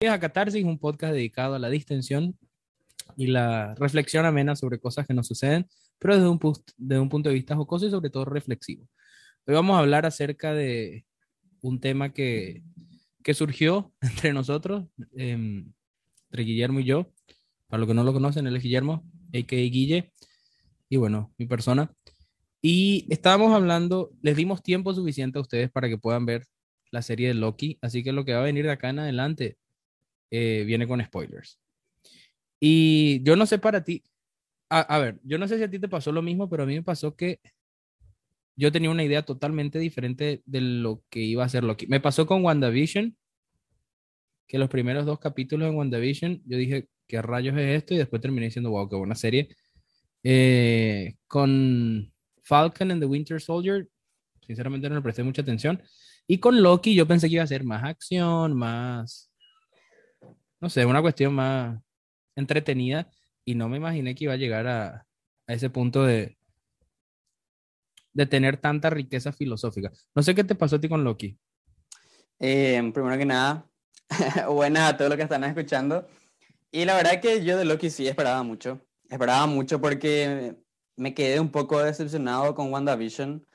a Catarsis, un podcast dedicado a la distensión y la reflexión amena sobre cosas que nos suceden, pero desde un, punto de vista jocoso y sobre todo reflexivo. Hoy vamos a hablar acerca de un tema que, que surgió entre nosotros, em, entre Guillermo y yo. Para los que no lo conocen, él es Guillermo, a.k.a. Guille, y bueno, mi persona. Y estábamos hablando, les dimos tiempo suficiente a ustedes para que puedan ver la serie de Loki, así que lo que va a venir de acá en adelante eh, viene con spoilers. Y yo no sé para ti, a, ver, yo no sé si a ti te pasó lo mismo, pero a mí me pasó que yo tenía una idea totalmente diferente de lo que iba a ser Loki. Me pasó con WandaVision, que los primeros dos capítulos en WandaVision, yo dije, ¿qué rayos es esto? Y después terminé diciendo, wow, qué buena serie. Eh, con Falcon and the Winter Soldier, sinceramente no le presté mucha atención. Y con Loki yo pensé que iba a ser más acción, más, no sé, una cuestión más entretenida y no me imaginé que iba a llegar a, ese punto de, de tener tanta riqueza filosófica. No sé qué te pasó a ti con Loki. Eh, primero que nada, buenas a todos los que están escuchando. Y la verdad que yo de Loki sí esperaba mucho. Esperaba mucho porque me quedé un poco decepcionado con WandaVision.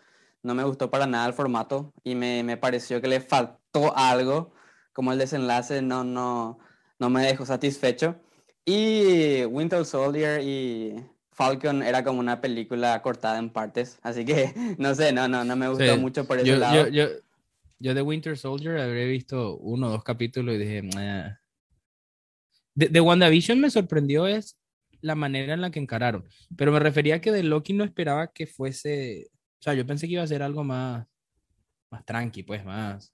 No me gustó para nada el formato y me, me pareció que le faltó algo, como el desenlace no, no, no me dejó satisfecho. Y Winter Soldier y Falcon era como una película cortada en partes, así que no sé, no, no, no me gustó mucho por ese lado. Yo, yo, de Winter Soldier habré visto uno o dos capítulos y dije, de, de, WandaVision me sorprendió es la manera en la que encararon, pero me refería a que de Loki no esperaba que fuese, o sea, yo pensé que iba a ser algo más, más tranqui, pues, más,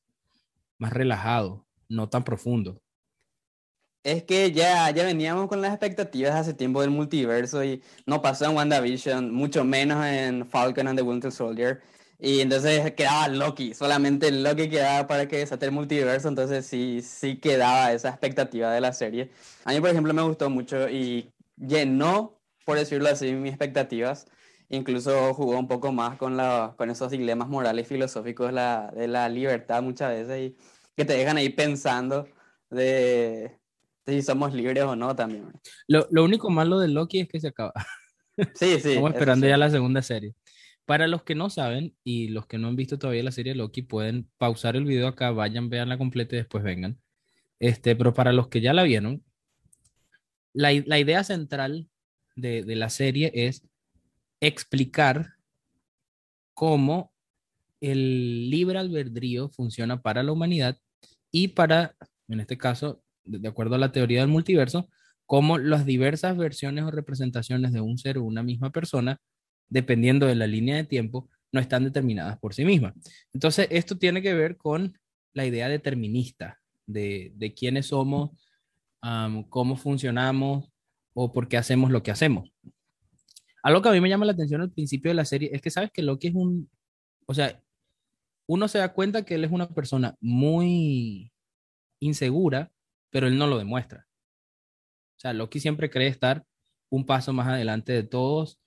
más relajado, no tan profundo. Es que ya, ya veníamos con las expectativas hace tiempo del multiverso y no pasó en WandaVision, mucho menos en Falcon and the Winter Soldier. Y entonces quedaba Loki, solamente Loki quedaba para que desate el multiverso, entonces sí, sí quedaba esa expectativa de la serie. A mí, por ejemplo, me gustó mucho y llenó, por decirlo así, mis expectativas. Incluso jugó un poco más con, la, con esos dilemas morales filosóficos la, de la libertad muchas veces y que te dejan ahí pensando de, si somos libres o no también. Lo, lo, único malo de Loki es que se acaba. Sí, sí. Estamos esperando ya la segunda serie. Para los que no saben y los que no han visto todavía la serie Loki, pueden pausar el video acá, vayan, vean la completa y después vengan. Este, pero para los que ya la vieron, la, la idea central de, de la serie es explicar cómo el libre albedrío funciona para la humanidad y para, en este caso, de acuerdo a la teoría del multiverso, cómo las diversas versiones o representaciones de un ser o una misma persona, dependiendo de la línea de tiempo, no están determinadas por sí mismas. Entonces, esto tiene que ver con la idea determinista de, de quiénes somos, cómo funcionamos o por qué hacemos lo que hacemos. Algo que a mí me llama la atención al principio de la serie es que sabes que Loki es un, o sea, uno se da cuenta que él es una persona muy insegura pero él no lo demuestra. O sea, Loki siempre cree estar un paso más adelante de todos.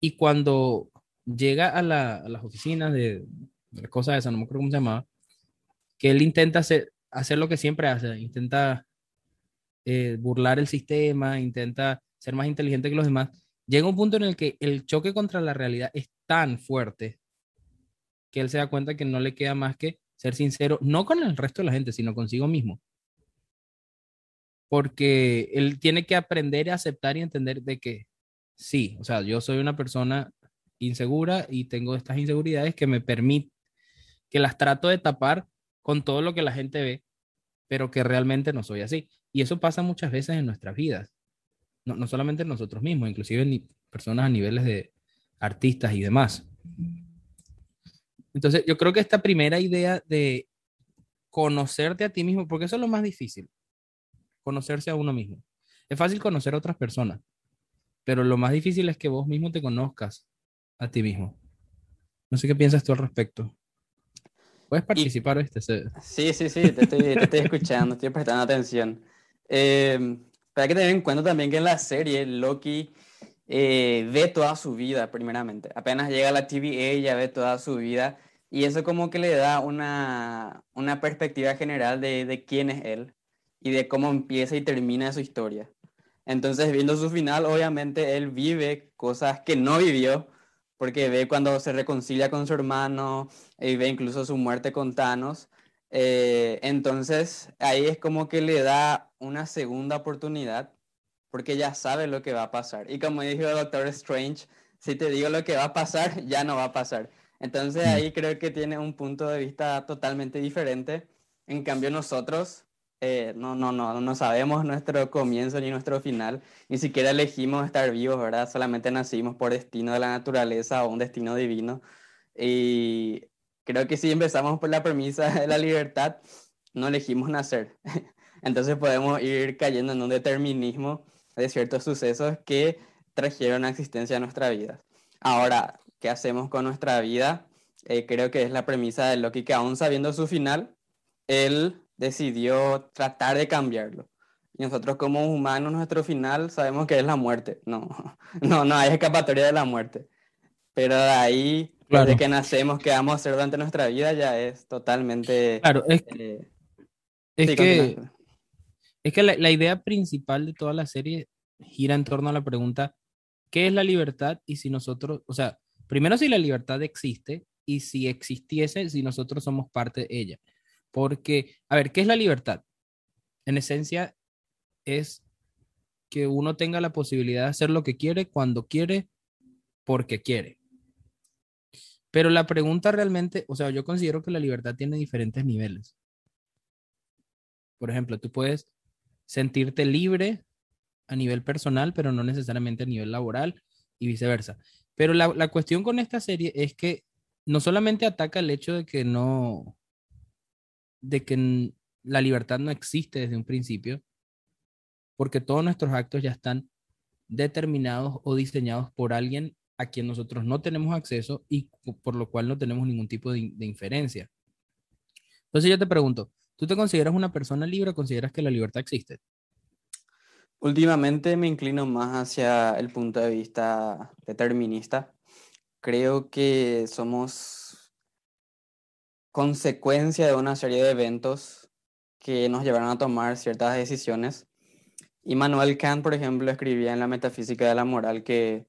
Y cuando llega a, las oficinas de, de las cosas no me acuerdo cómo se llamaba, que él intenta hacer, hacer lo que siempre hace, intenta eh, burlar el sistema, intenta ser más inteligente que los demás, llega un punto en el que el choque contra la realidad es tan fuerte que él se da cuenta que no le queda más que ser sincero, no con el resto de la gente, sino consigo mismo porque él tiene que aprender a aceptar y entender de que sí, o sea, yo soy una persona insegura y tengo estas inseguridades que me permiten, que las trato de tapar con todo lo que la gente ve, pero que realmente no soy así. Y eso pasa muchas veces en nuestras vidas, no, no solamente en nosotros mismos, inclusive en personas a niveles de artistas y demás. Entonces, yo creo que esta primera idea de conocerte a ti mismo, porque eso es lo más difícil, conocerse a uno mismo. Es fácil conocer a otras personas, pero lo más difícil es que vos mismo te conozcas a ti mismo. No sé qué piensas tú al respecto. ¿Puedes participar, este? Sí, sí, sí, te estoy, escuchando, estoy prestando atención. Eh, pero hay que tener en cuenta también que en la serie Loki eh, ve toda su vida, primeramente. Apenas llega a la TVA, ella ve toda su vida. Y eso como que le da una, una perspectiva general de, de quién es él y de cómo empieza y termina su historia. Entonces, viendo su final, obviamente él vive cosas que no vivió, porque ve cuando se reconcilia con su hermano y ve incluso su muerte con Thanos. Eh, entonces, ahí es como que le da una segunda oportunidad, porque ya sabe lo que va a pasar. Y como dijo el Doctor Strange, si te digo lo que va a pasar, ya no va a pasar. Entonces mm. ahí creo que tiene un punto de vista totalmente diferente. En cambio nosotros eh, no, no, no, no sabemos nuestro comienzo ni nuestro final, ni siquiera elegimos estar vivos, ¿verdad? Solamente nacimos por destino de la naturaleza o un destino divino. Y creo que si empezamos por la premisa de la libertad, no elegimos nacer. Entonces podemos ir cayendo en un determinismo de ciertos sucesos que trajeron a existencia a nuestra vida. Ahora, ¿qué hacemos con nuestra vida? Eh, creo que es la premisa de Loki, que aún sabiendo su final, él decidió tratar de cambiarlo. Y nosotros como humanos, nuestro final sabemos que es la muerte. No, no, no hay escapatoria de la muerte. Pero de ahí, desde que nacemos, que vamos a hacer durante nuestra vida, ya es totalmente... Claro, es, eh, es que, es que la, la, idea principal de toda la serie gira en torno a la pregunta, ¿qué es la libertad? Y si nosotros, o sea, primero si la libertad existe y si existiese, si nosotros somos parte de ella. Porque, a ver, ¿qué es la libertad? En esencia es que uno tenga la posibilidad de hacer lo que quiere, cuando quiere, porque quiere. Pero la pregunta realmente, o sea, yo considero que la libertad tiene diferentes niveles. Por ejemplo, tú puedes sentirte libre a nivel personal, pero no necesariamente a nivel laboral y viceversa. Pero la, la cuestión con esta serie es que no solamente ataca el hecho de que no, de que la libertad no existe desde un principio, porque todos nuestros actos ya están determinados o diseñados por alguien a quien nosotros no tenemos acceso y por lo cual no tenemos ningún tipo de, inferencia. Entonces yo te pregunto, ¿tú te consideras una persona libre o consideras que la libertad existe? Últimamente me inclino más hacia el punto de vista determinista. Creo que somos consecuencia de una serie de eventos que nos llevaron a tomar ciertas decisiones. Y Manuel Kant, por ejemplo, escribía en la Metafísica de la Moral que,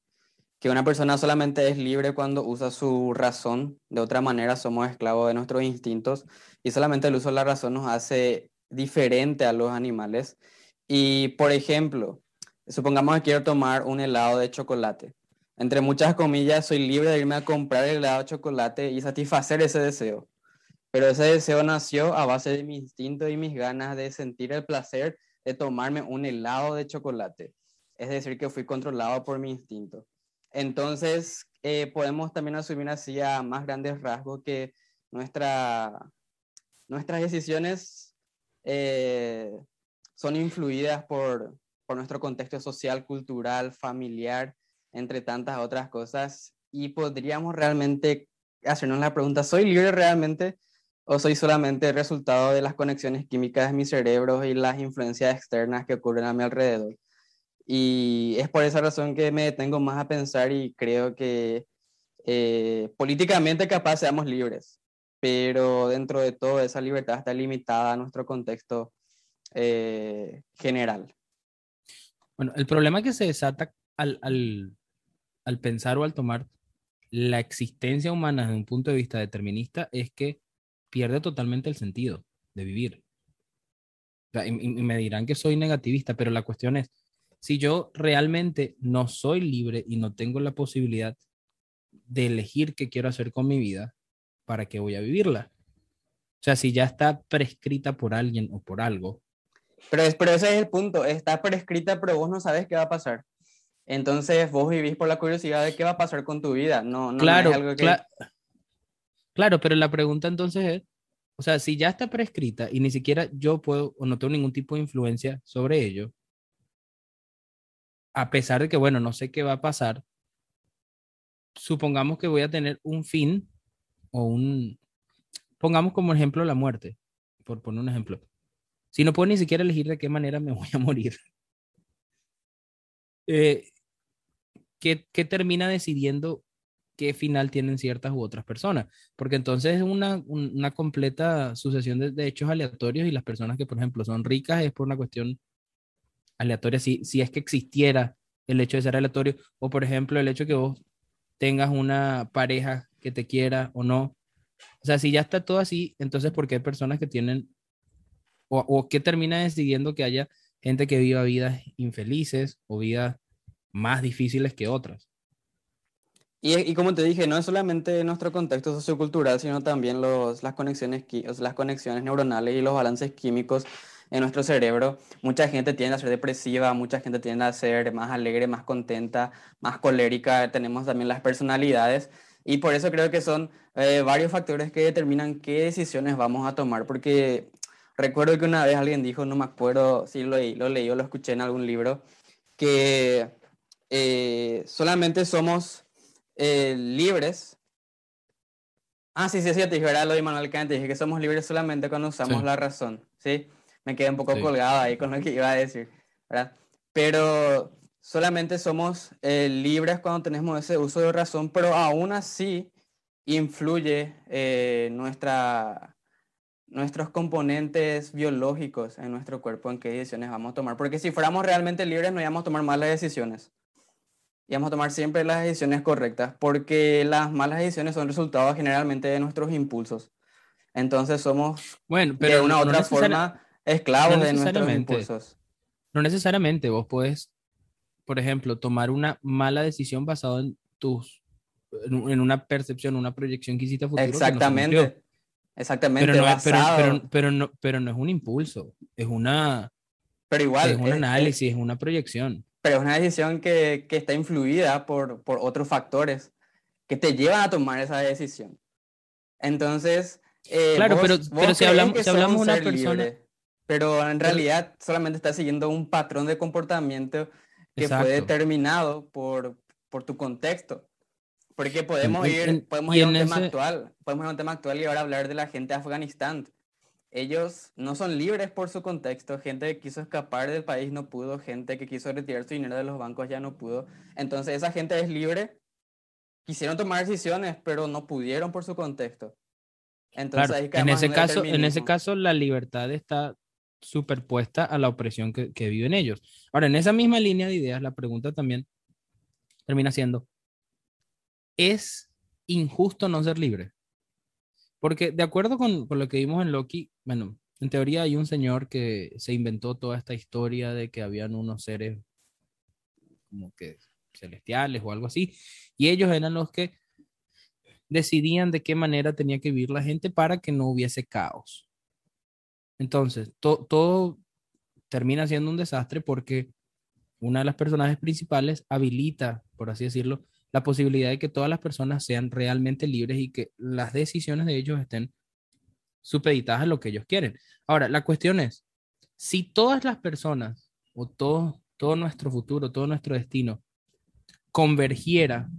que una persona solamente es libre cuando usa su razón, de otra manera somos esclavos de nuestros instintos y solamente el uso de la razón nos hace diferente a los animales. Y, por ejemplo, supongamos que quiero tomar un helado de chocolate. Entre muchas comillas, soy libre de irme a comprar el helado de chocolate y satisfacer ese deseo. Pero ese deseo nació a base de mi instinto y mis ganas de sentir el placer de tomarme un helado de chocolate. Es decir, que fui controlado por mi instinto. Entonces, eh, podemos también asumir así a más grandes rasgos que nuestra, nuestras decisiones eh, son influidas por, por nuestro contexto social, cultural, familiar, entre tantas otras cosas. Y podríamos realmente hacernos la pregunta, ¿soy libre realmente? O soy solamente el resultado de las conexiones químicas de mi cerebro y las influencias externas que ocurren a mi alrededor. Y es por esa razón que me detengo más a pensar y creo que eh, políticamente capaz seamos libres, pero dentro de todo esa libertad está limitada a nuestro contexto eh, general. Bueno, el problema que se desata al, al, al pensar o al tomar la existencia humana desde un punto de vista determinista es que pierde totalmente el sentido de vivir. y, me dirán que soy negativista, pero la cuestión es, si yo realmente no soy libre y no tengo la posibilidad de elegir qué quiero hacer con mi vida, ¿para qué voy a vivirla? O sea, si ya está prescrita por alguien o por algo. Pero, pero ese es el punto, está prescrita, pero vos no sabes qué va a pasar. Entonces vos vivís por la curiosidad de qué va a pasar con tu vida. No, no, claro, es algo que... Claro, pero la pregunta entonces es, o sea, si ya está prescrita y ni siquiera yo puedo o no tengo ningún tipo de influencia sobre ello, a pesar de que, bueno, no sé qué va a pasar, supongamos que voy a tener un fin o un, pongamos como ejemplo la muerte, por poner un ejemplo. Si no puedo ni siquiera elegir de qué manera me voy a morir, eh, ¿qué, ¿qué termina decidiendo qué final tienen ciertas u otras personas, porque entonces es una, una completa sucesión de, hechos aleatorios y las personas que, por ejemplo, son ricas es por una cuestión aleatoria, si, si es que existiera el hecho de ser aleatorio, o por ejemplo, el hecho que vos tengas una pareja que te quiera o no. O sea, si ya está todo así, entonces, ¿por qué hay personas que tienen, o, o qué termina decidiendo que haya gente que viva vidas infelices o vidas más difíciles que otras? Y, y, como te dije, no es solamente nuestro contexto sociocultural, sino también los, las, conexiones, las conexiones neuronales y los balances químicos en nuestro cerebro. Mucha gente tiende a ser depresiva, mucha gente tiende a ser más alegre, más contenta, más colérica. Tenemos también las personalidades. Y por eso creo que son eh, varios factores que determinan qué decisiones vamos a tomar. Porque recuerdo que una vez alguien dijo, no me acuerdo si lo, lo leí o lo escuché en algún libro, que eh, solamente somos eh, libres. Ah, sí, sí, sí, te dije, lo de Manuel Kant, te dije que somos libres solamente cuando usamos Sí. la razón, ¿sí? Me quedé un poco Sí. colgado ahí con lo que iba a decir, ¿verdad? Pero solamente somos eh, libres cuando tenemos ese uso de razón, pero aún así influye eh, nuestra, nuestros componentes biológicos en nuestro cuerpo, en qué decisiones vamos a tomar. Porque si fuéramos realmente libres, no íbamos a tomar malas decisiones. Íbamos a tomar siempre las decisiones correctas, porque las malas decisiones son resultados generalmente de nuestros impulsos. Entonces somos Bueno, de pero una u no, otra forma esclavos no de nuestros impulsos. no necesariamente vos puedes, por ejemplo, tomar una mala decisión basada en tus, en, un- en una percepción, una proyección que hiciste a futuro que no. Exactamente. Exactamente. Pero no, es, pero, pero, pero no, pero no es un impulso, es una, pero igual, es un es- es- análisis, es una proyección. Pero es una decisión que, que está influida por, por otros factores que te llevan a tomar esa decisión. Entonces, eh, Claro, vos- pero- vos pero si hablamos- que si hablamos una persona- libre, pero en realidad solamente estás siguiendo un patrón de comportamiento que fue Exacto. determinado por, por tu contexto. Porque podemos ir, podemos ir a un tema ese- actual, podemos ir a un tema actual y ahora hablar de la gente de Afganistán. Ellos no son libres por su contexto, gente que quiso escapar del país no pudo, gente que quiso retirar su dinero de los bancos ya no pudo. Entonces esa gente es libre, quisieron tomar decisiones, pero no pudieron por su contexto. Entonces Claro, en ese caso, en ese caso la libertad está superpuesta a la opresión que, que viven ellos. Ahora, en esa misma línea de ideas, la pregunta también termina siendo, ¿es injusto no ser libre? Porque de acuerdo con, lo que vimos en Loki, bueno, en teoría hay un señor que se inventó toda esta historia de que habían unos seres como que celestiales o algo así, y ellos eran los que decidían de qué manera tenía que vivir la gente para que no hubiese caos. Entonces, to- todo termina siendo un desastre porque una de las personajes principales habilita, por así decirlo, la posibilidad de que todas las personas sean realmente libres y que las decisiones de ellos estén supeditadas a lo que ellos quieren. Ahora, la cuestión es, si todas las personas o todo, todo nuestro futuro, todo nuestro destino convergiera,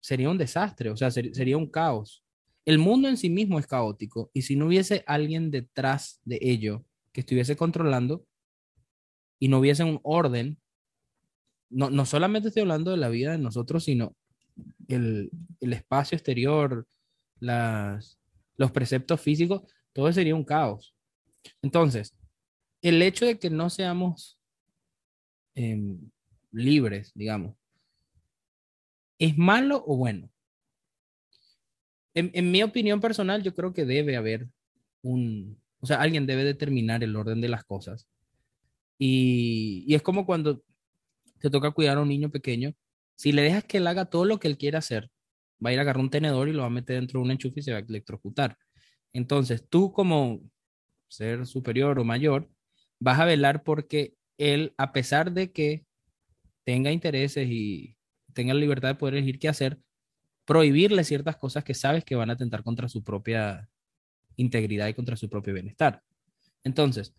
sería un desastre, o sea, ser- sería un caos. El mundo en sí mismo es caótico y si no hubiese alguien detrás de ello que estuviese controlando y no hubiese un orden, no, no solamente estoy hablando de la vida de nosotros, sino el, el espacio exterior, las, los preceptos físicos, todo sería un caos. Entonces, el hecho de que no seamos em, libres, digamos, ¿es malo o bueno? En, en mi opinión personal, yo creo que debe haber un, o sea, alguien debe determinar el orden de las cosas. Y, y es como cuando te toca cuidar a un niño pequeño, si le dejas que él haga todo lo que él quiere hacer, va a ir a agarrar un tenedor y lo va a meter dentro de un enchufe y se va a electrocutar. Entonces, tú como ser superior o mayor, vas a velar porque él, a pesar de que tenga intereses y tenga la libertad de poder elegir qué hacer, prohibirle ciertas cosas que sabes que van a atentar contra su propia integridad y contra su propio bienestar. Entonces,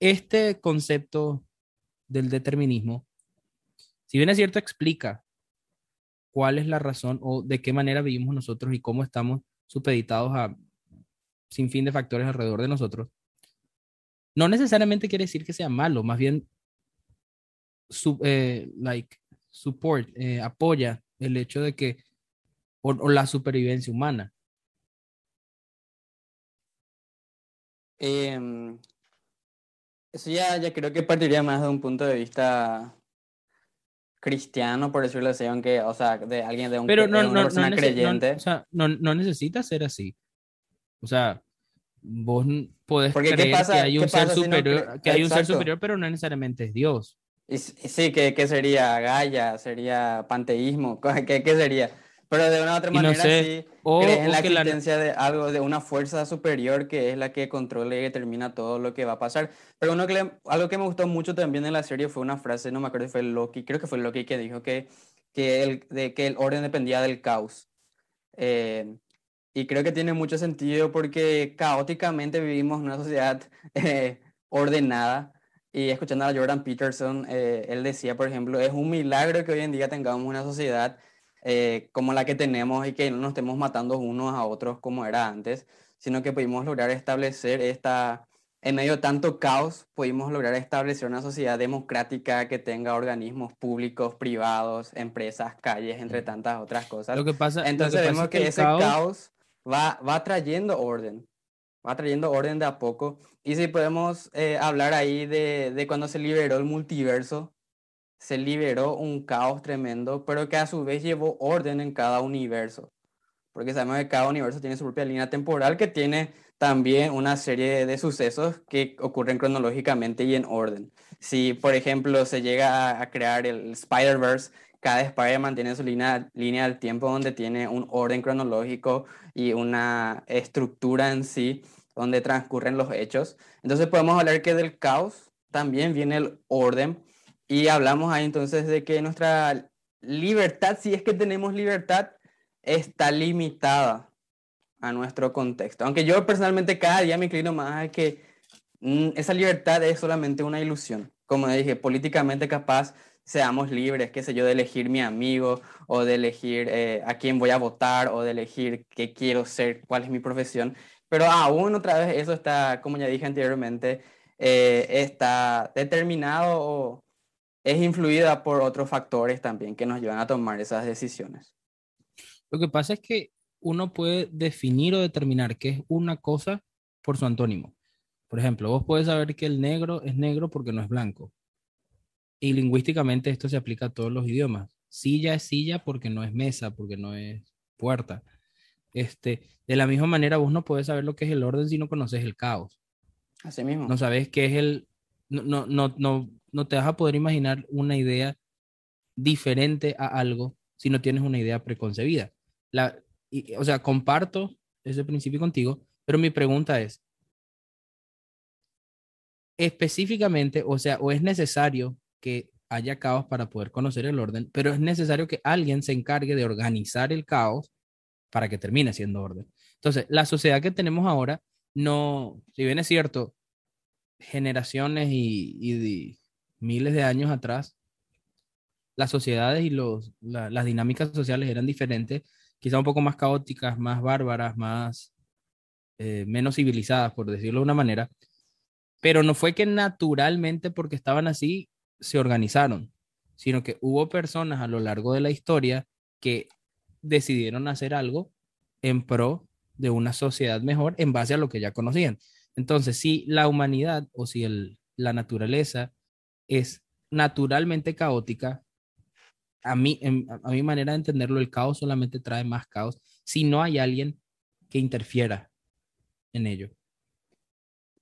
este concepto del determinismo, si bien es cierto, explica cuál es la razón o de qué manera vivimos nosotros y cómo estamos supeditados a sin fin de factores alrededor de nosotros, no necesariamente quiere decir que sea malo, más bien su, eh, like, support, eh, apoya el hecho de que, o, o la supervivencia humana. Em, eso ya, ya creo que partiría más de un punto de vista cristiano, por decirlo así, aunque, o sea, de alguien de un Pero no, de una no, persona no- creyente. o sea, no, no necesita ser así. O sea, vos podés Porque, ¿qué creer pasa- que hay un ser si superior, cre- que hay un ser superior, pero no necesariamente es Dios. Y y sí, que, que sería Gaia, sería panteísmo, ¿qué, qué sería? Pero de una u otra Y no manera sé, sí o- crees en o la que la- existencia de algo, de una fuerza superior que es la que controla y determina todo lo que va a pasar. Pero uno que le- algo que me gustó mucho también en la serie fue una frase, no me acuerdo si fue Loki, creo que fue Loki que dijo que, que, el, de, que el orden dependía del caos. Eh, y creo que tiene mucho sentido porque caóticamente vivimos en una sociedad eh, ordenada. Y escuchando a Jordan Peterson, eh, él decía, por ejemplo, es un milagro que hoy en día tengamos una sociedad eh, como la que tenemos y que no nos estemos matando unos a otros como era antes, sino que pudimos lograr establecer esta, en medio de tanto caos, pudimos lograr establecer una sociedad democrática que tenga organismos públicos, privados, empresas, calles, entre tantas otras cosas. Lo que pasa, que Entonces pasa vemos es que, ese caos- caos, va, va trayendo orden, va trayendo orden de a poco. Y si podemos eh, hablar ahí de, de cuando se liberó el multiverso, se liberó un caos tremendo, pero que a su vez llevó orden en cada universo. Porque sabemos que cada universo tiene su propia línea temporal que tiene también una serie de sucesos que ocurren cronológicamente y en orden. Si, por ejemplo, se llega a, crear el Spider-Verse, cada Spider-Man tiene su línea, línea del tiempo donde tiene un orden cronológico y una estructura en sí donde transcurren los hechos. Entonces podemos hablar que del caos también viene el orden y hablamos ahí entonces de que nuestra libertad, si es que tenemos libertad, está limitada a nuestro contexto. Aunque yo personalmente cada día me inclino más a que mm, esa libertad es solamente una ilusión. Como dije, políticamente capaz seamos libres, qué sé yo, de elegir mi amigo o de elegir eh, a quién voy a votar o de elegir qué quiero ser, cuál es mi profesión. Pero aún otra vez eso está, como ya dije anteriormente, eh, está determinado es influida por otros factores también que nos llevan a tomar esas decisiones. Lo que pasa es que uno puede definir o determinar qué es una cosa por su antónimo. Por ejemplo, vos puedes saber que el negro es negro porque no es blanco. Y lingüísticamente esto se aplica a todos los idiomas. Silla es silla porque no es mesa, porque no es puerta. Este, de la misma manera, vos no puedes saber lo que es el orden si no conoces el caos. Así mismo. No sabes qué es el... No, no, no, no, te vas a poder imaginar una idea diferente a algo si no tienes una idea preconcebida. La, o sea, comparto ese principio contigo, pero mi pregunta es, específicamente, o sea, o es necesario que haya caos para poder conocer el orden, pero es necesario que alguien se encargue de organizar el caos para que termine siendo orden. Entonces, la sociedad que tenemos ahora, no, si bien es cierto, generaciones y, miles de años atrás, las sociedades y los, la, las dinámicas sociales eran diferentes, quizá un poco más caóticas, más bárbaras, más eh, menos civilizadas, por decirlo de una manera, pero no fue que naturalmente porque estaban así se organizaron, sino que hubo personas a lo largo de la historia que decidieron hacer algo en pro de una sociedad mejor en base a lo que ya conocían. Entonces, si la humanidad o si el, la naturaleza es naturalmente caótica, a mí, en, a mi manera de entenderlo, el caos solamente trae más caos si no hay alguien que interfiera en ello.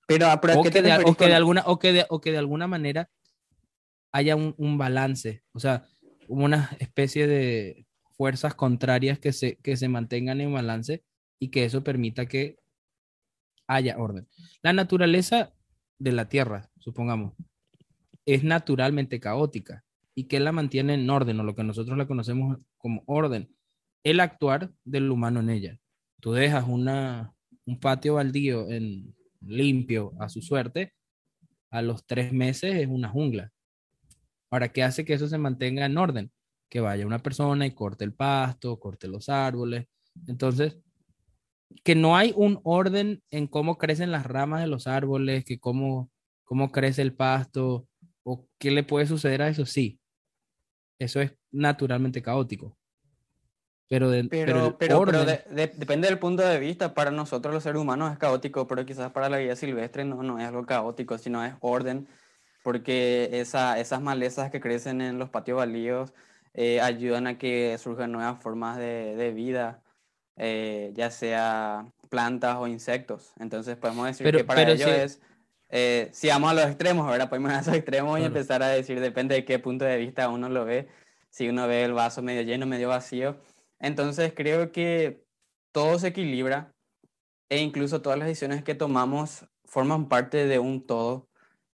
Pero, pero o, que de, o, que de, alguna, o, que de, o que de alguna manera haya un, un, balance, o sea, una especie de fuerzas contrarias que se, que se mantengan en balance y que eso permita que haya orden. La naturaleza de la Tierra, supongamos, es naturalmente caótica y que la mantiene en orden o lo que nosotros la conocemos como orden, el actuar del humano en ella. Tú dejas una, un patio baldío en, limpio a su suerte, a los tres meses es una jungla. Ahora, ¿qué hace que eso se mantenga en orden? Que vaya una persona y corte el pasto, corte los árboles. Entonces, que no hay un orden en cómo crecen las ramas de los árboles, que cómo, cómo crece el pasto, o qué le puede suceder a eso, sí. Eso es naturalmente caótico. Pero, de, pero, pero, depende del punto de vista. Para nosotros los seres humanos es caótico, pero quizás para la vida silvestre no, no es algo caótico, sino es orden, porque esa, esas malezas que crecen en los patios baldíos eh, ayudan a que surjan nuevas formas de, de vida, eh, ya sea plantas o insectos. Entonces podemos decir que para ello es, eh, si vamos a los extremos, ahora podemos ir a esos extremos y empezar a decir, depende de qué punto de vista uno lo ve, si uno ve el vaso medio lleno, medio vacío. Entonces creo que todo se equilibra e incluso todas las decisiones que tomamos forman parte de un todo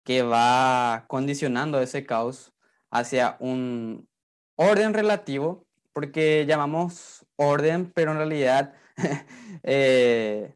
que va condicionando ese caos hacia un orden relativo, porque llamamos orden, pero en realidad eh,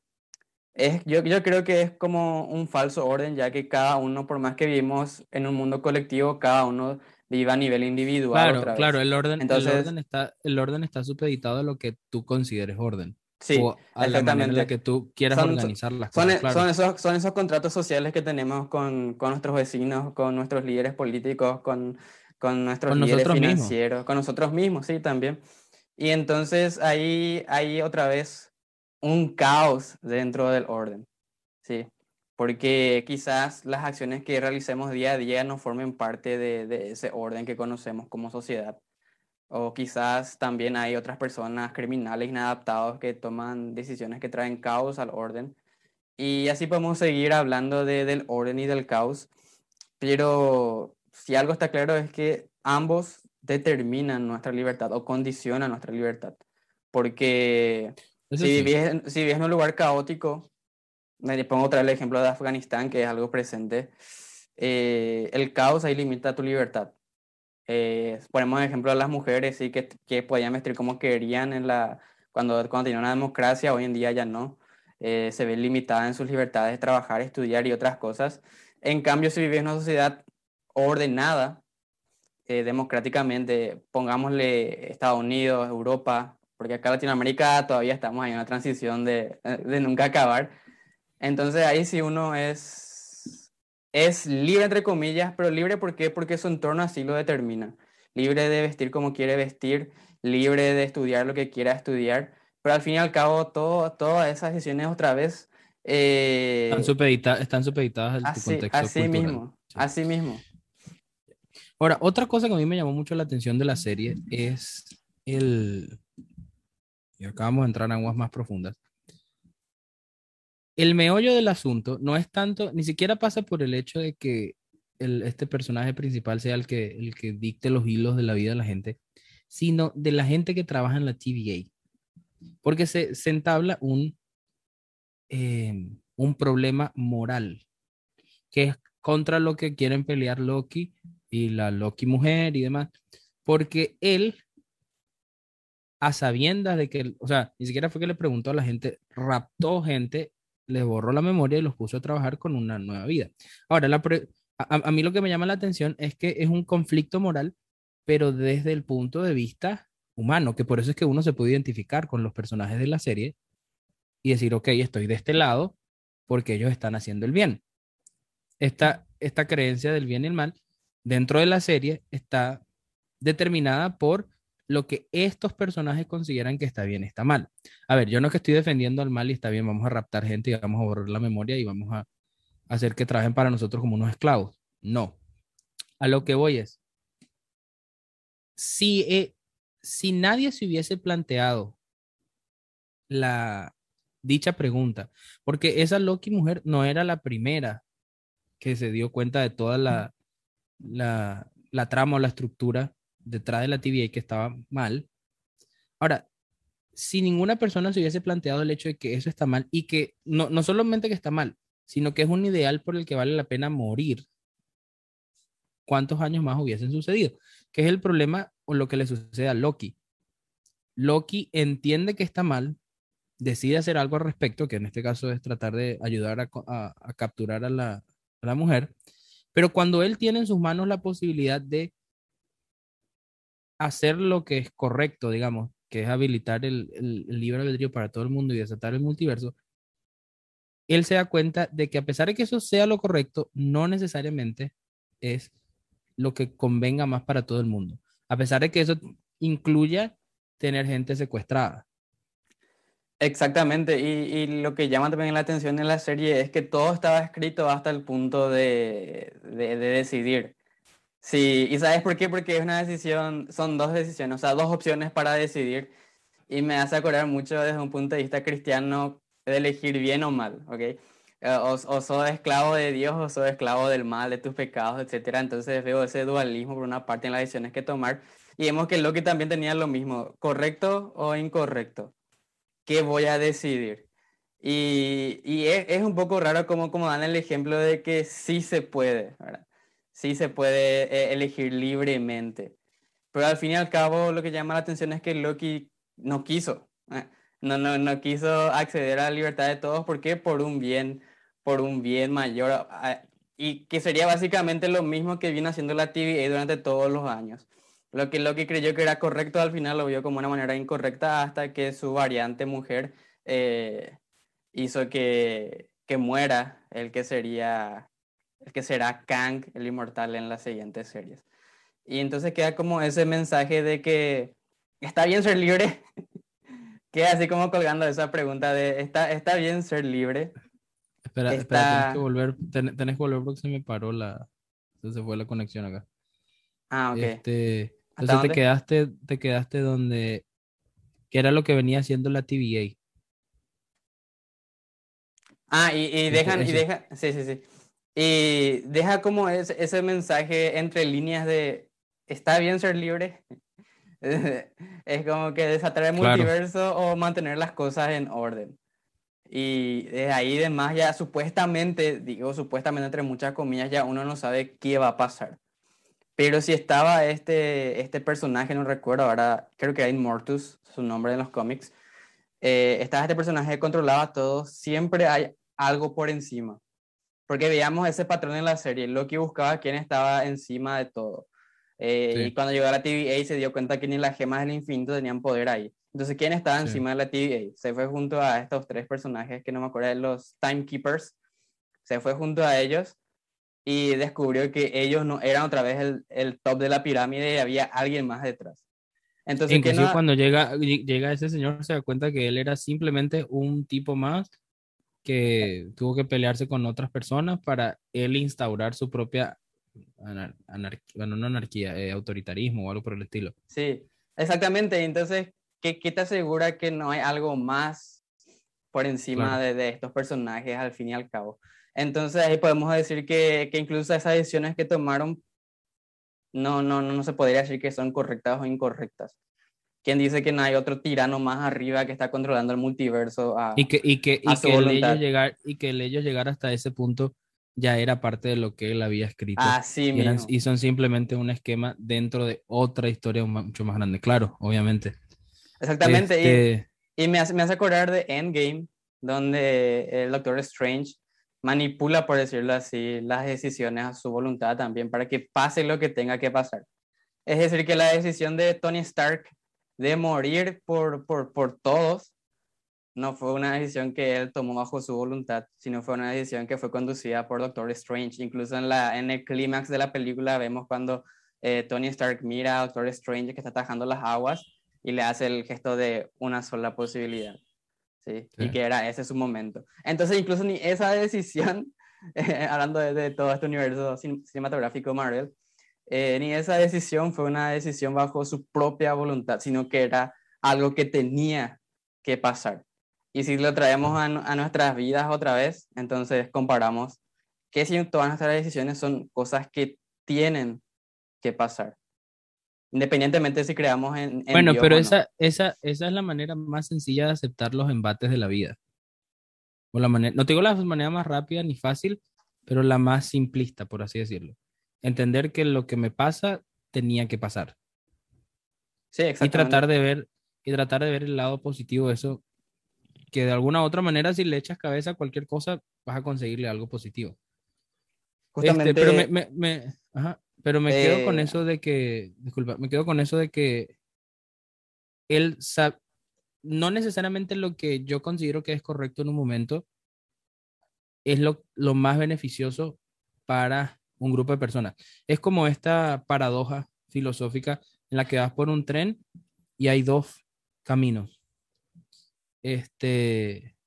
es, yo, yo creo que es como un falso orden, ya que cada uno, por más que vivimos en un mundo colectivo, cada uno viva a nivel individual. Claro, claro, el orden, Entonces, el orden está, el orden está supeditado a lo que tú consideres orden. Sí, o a la manera en la que tú quieras organizar las son, cosas. Son, esos, son esos contratos sociales que tenemos con, con nuestros vecinos, con nuestros líderes políticos, con, con nuestros líderes financieros, con nosotros mismos, sí, también. Y entonces ahí hay otra vez un caos dentro del orden, sí porque quizás las acciones que realicemos día a día no formen parte de, ese orden que conocemos como sociedad. O quizás también hay otras personas criminales inadaptados que toman decisiones que traen caos al orden. Y así podemos seguir hablando del orden y del caos. Pero si algo está claro es que ambos determinan nuestra libertad o condicionan nuestra libertad. Porque si, si vives en un lugar caótico, me pongo otra vez el ejemplo de Afganistán, que es algo presente. Eh, el caos ahí limita tu libertad. Eh, ponemos ejemplo a las mujeres, sí, que, que podían vestir como querían en la, cuando, cuando tenían una democracia, hoy en día ya no. Eh, se ven limitadas en sus libertades de trabajar, estudiar y otras cosas. En cambio, si vives en una sociedad ordenada, eh, democráticamente, pongámosle Estados Unidos, Europa, porque acá en Latinoamérica todavía estamos en una transición de, de nunca acabar entonces ahí sí uno es, es libre, entre comillas, pero libre ¿por qué? porque su entorno así lo determina. Libre de vestir como quiere vestir, libre de estudiar lo que quiera estudiar, pero al fin y al cabo todo, todas esas decisiones otra vez... Eh, están, supeditadas, están supeditadas al así, contexto así mismo, así mismo. Ahora, otra cosa que a mí me llamó mucho la atención de la serie es el... Y acabamos de entrar en aguas más profundas el meollo del asunto no es tanto, ni siquiera pasa por el hecho de que este personaje principal sea el que, el que dicte los hilos de la vida de la gente, sino de la gente que trabaja en la TVA. Porque se, entabla un, em, un problema moral, que es contra lo que quieren pelear Loki y la Loki mujer y demás, porque él, a sabiendas de que, o sea, ni siquiera fue que le preguntó a la gente, raptó gente les borró la memoria y los puso a trabajar con una nueva vida. Ahora, a, mí lo que me llama la atención es que es un conflicto moral, pero desde el punto de vista humano, que por eso es que uno se puede identificar con los personajes de la serie y decir, ok, estoy de este lado porque ellos están haciendo el bien. Esta, esta creencia del bien y el mal dentro de la serie está determinada por lo que estos personajes consideran que está bien, está mal. A ver, yo no que estoy defendiendo al mal y está bien, vamos a raptar gente y vamos a borrar la memoria y vamos a hacer que trabajen para nosotros como unos esclavos. No. A lo que voy es, si, eh, si nadie se hubiese planteado la dicha pregunta, porque esa Loki mujer no era la primera que se dio cuenta de toda la, la, trama o la estructura detrás de la TVA que estaba mal. Ahora, si ninguna persona se hubiese planteado el hecho de que eso está mal y que no, no solamente que está mal, sino que es un ideal por el que vale la pena morir, ¿cuántos años más hubiesen sucedido? Que es el problema o lo que le sucede a Loki. Loki entiende que está mal, decide hacer algo al respecto, que en este caso es tratar de ayudar a, capturar a la mujer, pero cuando él tiene en sus manos la posibilidad de hacer lo que es correcto, digamos, que es habilitar el, el, libre albedrío para todo el mundo y desatar el multiverso, él se da cuenta de que a pesar de que eso sea lo correcto, no necesariamente es lo que convenga más para todo el mundo. A pesar de que eso incluya tener gente secuestrada. Exactamente, y, y, lo que llama también la atención en la serie es que todo estaba escrito hasta el punto de, de, de, decidir. Sí, ¿y sabes por qué? Porque es una decisión, son dos decisiones, o sea, dos opciones para decidir, y me hace acordar mucho desde un punto de vista cristiano de elegir bien o mal, ¿ok? Eh, o, o sos esclavo de Dios o sos esclavo del mal, de tus pecados, etc. Entonces veo ese dualismo por una parte en las decisiones que tomar, y vemos que Loki también tenía lo mismo, correcto o incorrecto qué voy a decidir. Y, y es, es, un poco raro como, como dan el ejemplo de que sí se puede, ¿verdad? Sí se puede eh, elegir libremente. Pero al fin y al cabo lo que llama la atención es que Loki no quiso. ¿eh? No, no, no quiso acceder a la libertad de todos. ¿Por qué? Por un bien, por un bien mayor. Y que sería básicamente lo mismo que vino haciendo la TVA durante todos los años. Lo que, lo que creyó que era correcto al final lo vio como una manera incorrecta hasta que su variante mujer eh, hizo que, que muera el que sería el que será Kang, el inmortal en las siguientes series. Y entonces queda como ese mensaje de que está bien ser libre. queda así como colgando esa pregunta de ¿está, está bien ser libre? Espera, espera, tenés que volver, tenés que volver porque se me paró la, se fue la conexión acá. Ah, ok. Este, entonces te quedaste, te quedaste donde, que era lo que venía haciendo la TVA. Ah, y, y dejan, y deja, sí, sí, sí. Y deja como ese, ese mensaje entre líneas de, ¿está bien ser libre? es como que desatar el multiverso o mantener las cosas en orden. Y de ahí de más ya supuestamente, digo supuestamente entre muchas comillas, ya uno no sabe qué va a pasar. Pero si estaba este, este personaje, no recuerdo ahora, creo que era Immortus, su nombre en los cómics, eh, estaba este personaje que controlaba todo, siempre hay algo por encima. Porque veíamos ese patrón en la serie, Loki buscaba quién estaba encima de todo. Eh, y cuando llegó a la TVA se dio cuenta que ni las gemas del infinito tenían poder ahí. Entonces, ¿quién estaba encima de la TVA? Se fue junto a estos tres personajes que no me acuerdo de los Timekeepers. Se fue junto a ellos y descubrió que ellos no eran otra vez el, el top de la pirámide y había alguien más detrás. Entonces, Inclusive cuando llega, llega ese señor se da cuenta que él era simplemente un tipo más que tuvo que pelearse con otras personas para él instaurar su propia anarquía, bueno, no anarquía, eh, autoritarismo o algo por el estilo. Sí, exactamente. Entonces, ¿qué, qué te asegura que no hay algo más por encima de, de, estos personajes al fin y al cabo? Entonces ahí podemos decir que, que incluso esas decisiones que tomaron no, no, no, no se podría decir que son correctas o incorrectas. ¿Quién dice que no hay otro tirano más arriba que está controlando el multiverso a, y que, y que, y que el ellos llegar y que el ellos llegar hasta ese punto ya era parte de lo que él había escrito. Así y, eran, y son simplemente un esquema dentro de otra historia mucho más grande claro obviamente. Exactamente y, este y me, hace, me hace acordar de Endgame donde el Doctor Strange manipula, por decirlo así, las decisiones a su voluntad también para que pase lo que tenga que pasar. Es decir, que la decisión de Tony Stark de morir por, por, por todos no fue una decisión que él tomó bajo su voluntad, sino fue una decisión que fue conducida por Doctor Strange. Incluso en, la, en el clímax de la película vemos cuando eh, Tony Stark mira a Doctor Strange que está atajando las aguas y le hace el gesto de una sola posibilidad. ¿Sí? Y que era ese su momento. Entonces, incluso ni esa decisión, eh, hablando de, de, todo este universo cinematográfico Marvel, eh, ni esa decisión fue una decisión bajo su propia voluntad, sino que era algo que tenía que pasar. Y si lo traemos a, a nuestras vidas otra vez, entonces comparamos que si todas nuestras decisiones son cosas que tienen que pasar independientemente si creamos en... en bueno, pero esa, esa, esa es la manera más sencilla de aceptar los embates de la vida. O la manera, no te digo la manera más rápida ni fácil, pero la más simplista, por así decirlo. Entender que lo que me pasa tenía que pasar. Sí, exactamente. Y tratar de ver, y tratar de ver el lado positivo de eso, que de alguna u otra manera, si le echas cabeza a cualquier cosa, vas a conseguirle algo positivo. Justamente. Este, pero me, me, me ajá, pero me quedo con eh, eso de que, disculpa, me quedo con eso de que él sabe, no necesariamente lo que yo considero que es correcto en un momento es lo, lo más beneficioso para un grupo de personas. Es como esta paradoja filosófica en la que vas por un tren y hay dos, caminos. Este,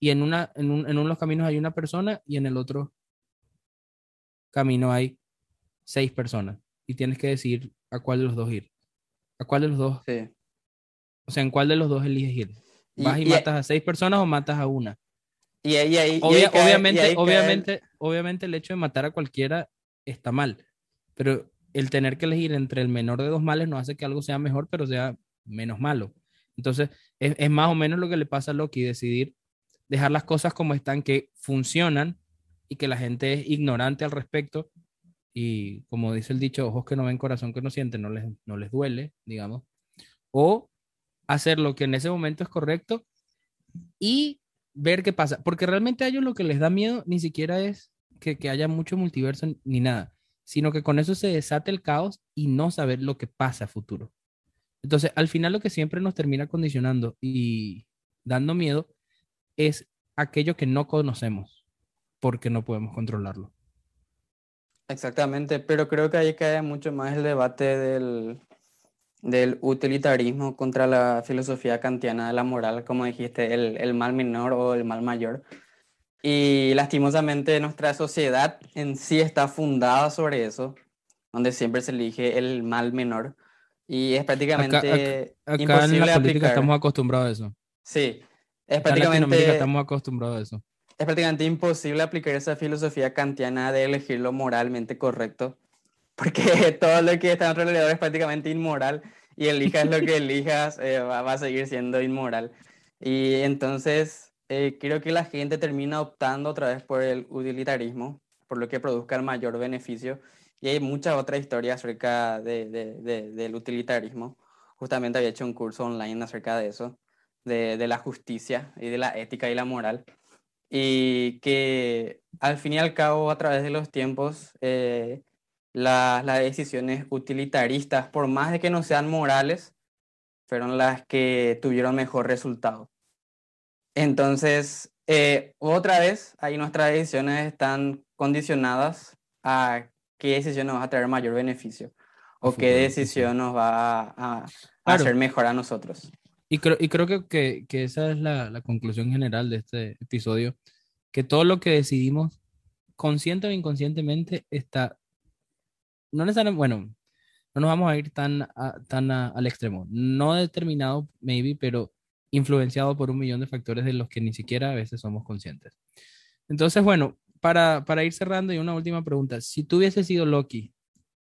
y en, una, en, un, en uno de los caminos hay una persona y en el otro camino hay seis personas. Y tienes que decidir a cuál de los dos ir. ¿A cuál de los dos? Sí. O sea, ¿en cuál de los dos eliges ir? ¿Vas y, y- matas a seis personas o matas a una? Y ahí, ahí, y Obvia- ahí cae- y obviamente, ahí obviamente, obviamente el hecho de matar a cualquiera está mal, pero el tener que elegir entre el menor de dos males no hace que algo sea mejor, pero sea menos malo. Entonces, es, es más o menos lo que le pasa a Loki, decidir dejar las cosas como están, que funcionan y que la gente es ignorante al respecto. Y como dice el dicho, ojos que no ven, corazón que no siente, no les, no les duele, digamos. O hacer lo que en ese momento es correcto y ver qué pasa. Porque realmente a ellos lo que les da miedo ni siquiera es que, que haya mucho multiverso ni nada, sino que con eso se desate el caos y no saber lo que pasa futuro. Entonces, al final lo que siempre nos termina condicionando y dando miedo es aquello que no conocemos, porque no podemos controlarlo. Exactamente, pero creo que ahí cae mucho más el debate del, del utilitarismo contra la filosofía kantiana de la moral, como dijiste, el, el mal menor o el mal mayor. Y lastimosamente nuestra sociedad en sí está fundada sobre eso, donde siempre se elige el mal menor. Y es prácticamente Acá en imposible la política aplicar. estamos acostumbrados a eso. Sí, es Acá en Latinoamérica prácticamente, estamos acostumbrados a eso. Es prácticamente imposible aplicar esa filosofía kantiana de elegir lo moralmente correcto, porque todo lo que está a nuestro alrededor es prácticamente inmoral y elijas lo que elijas eh, va, va a seguir siendo inmoral. Y entonces eh, creo que la gente termina optando otra vez por el utilitarismo, por lo que produzca el mayor beneficio. Y hay muchas otras historias acerca de, de- de- del utilitarismo. Justamente había hecho un curso online acerca de eso, de la justicia y de la ética y la moral y que al fin y al cabo a través de los tiempos eh, la- las decisiones utilitaristas, por más de que no sean morales, fueron las que tuvieron mejor resultado. Entonces, eh, otra vez, ahí nuestras decisiones están condicionadas a qué decisión nos va a traer mayor beneficio o qué decisión nos va a, a- a Claro. hacer mejor a nosotros. Y creo, y creo que, que, que esa es la, la conclusión general de este episodio, que todo lo que decidimos, consciente o inconscientemente, está, no necesariamente, bueno, no nos vamos a ir tan, a- tan al extremo, no determinado, maybe, pero influenciado por un millón de factores de los que ni siquiera a veces somos conscientes. Entonces, bueno, para, para ir cerrando y una última pregunta, si tú hubieses sido Loki,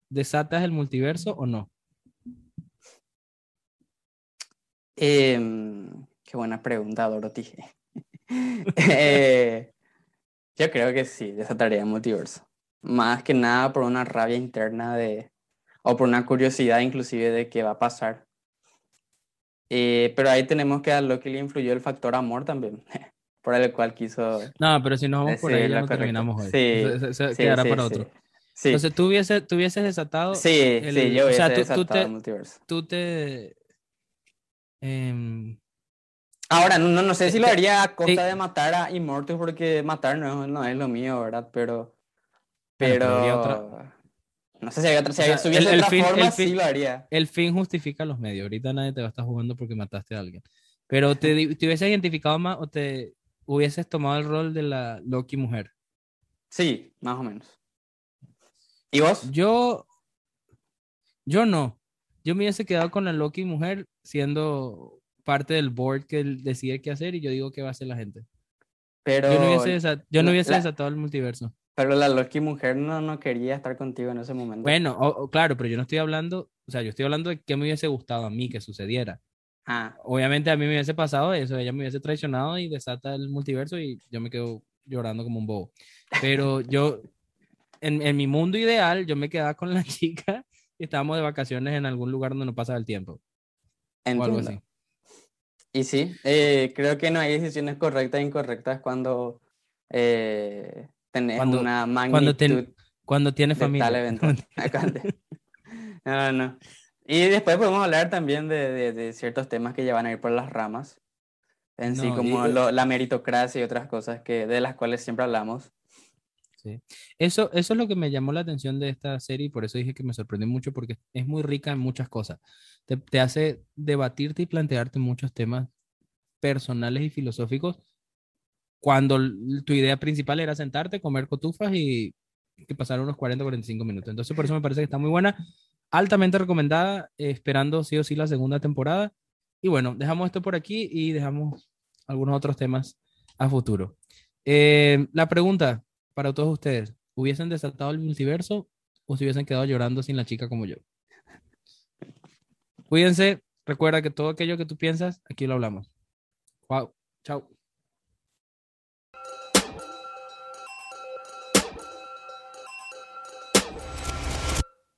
¿desatas el multiverso o no? Em, qué buena pregunta, Dorothy. Eh, yo creo que sí, desataría el multiverso. Más que nada por una rabia interna de, o por una curiosidad inclusive de qué va a pasar. Eh, pero ahí tenemos que a lo que le influyó el factor amor también, por el cual quiso No, pero si nos vamos por ahí, ya no terminamos hoy. Sí, Eso- sí, quedará sí, para otro. Sí, Entonces, tú hubieses, tú hubieses desatado, sí, el- sí, yo o sea, hubiese tú- tú desatado te- el multiverso. tú te... em, Ahora, no, no, sé si lo haría a costa sí. de matar a Immortus porque matar no, no es lo mío, ¿verdad? Pero, pero pero, otra- no sé si había otra, si O sea, había- si hubiese el- el otra fin- forma, el fin- sí lo haría. el fin justifica los medios. Ahorita nadie te va a estar jugando porque mataste a alguien. Pero te, te hubieses identificado más o te hubieses tomado el rol de la Loki mujer. Sí, más o menos. ¿Y vos? Yo, yo no. Yo me hubiese quedado con la Loki mujer siendo parte del board que decide qué hacer y yo digo qué va a hacer la gente. Pero, Yo no hubiese, desa- yo no hubiese la- desatado el multiverso. pero la Loki mujer no, no quería estar contigo en ese momento. Bueno, o- o claro, pero yo no estoy hablando, o sea, yo estoy hablando de qué me hubiese gustado a mí que sucediera. Ah, Obviamente a mí me hubiese pasado eso, ella me hubiese traicionado y desata el multiverso y yo me quedo llorando como un bobo. Pero yo, en, en mi mundo ideal, yo me quedaba con la chica y estábamos de vacaciones en algún lugar donde no pasaba el tiempo o algo entiendo. así. Y sí, eh, creo que no hay decisiones correctas e incorrectas cuando eh, tenés Cuando- una Cuando, ten- magnitud cuando tienes tal familia. evento. Cuando- No, no. Y después podemos hablar también de, de- de ciertos temas que ya van a ir por las ramas, en sí, y- como lo- la meritocracia y otras cosas que, de las cuales siempre hablamos. Eso, eso es lo que me llamó la atención de esta serie y por eso dije que me sorprendió mucho porque es muy rica en muchas cosas. Te, hace debatirte y plantearte muchos temas personales y filosóficos cuando tu idea principal era sentarte, comer cotufas y que pasar unos 40 45 minutos. Entonces, por eso me parece que está muy buena, altamente recomendada, esperando sí o sí la segunda temporada. Y bueno, dejamos esto por aquí y dejamos algunos otros temas a futuro. Eh, la pregunta para todos ustedes, ¿hubiesen desatado el multiverso o se hubiesen quedado llorando sin la chica como yo? Cuídense, recuerda que todo aquello que tú piensas, aquí lo hablamos. Wow, chao.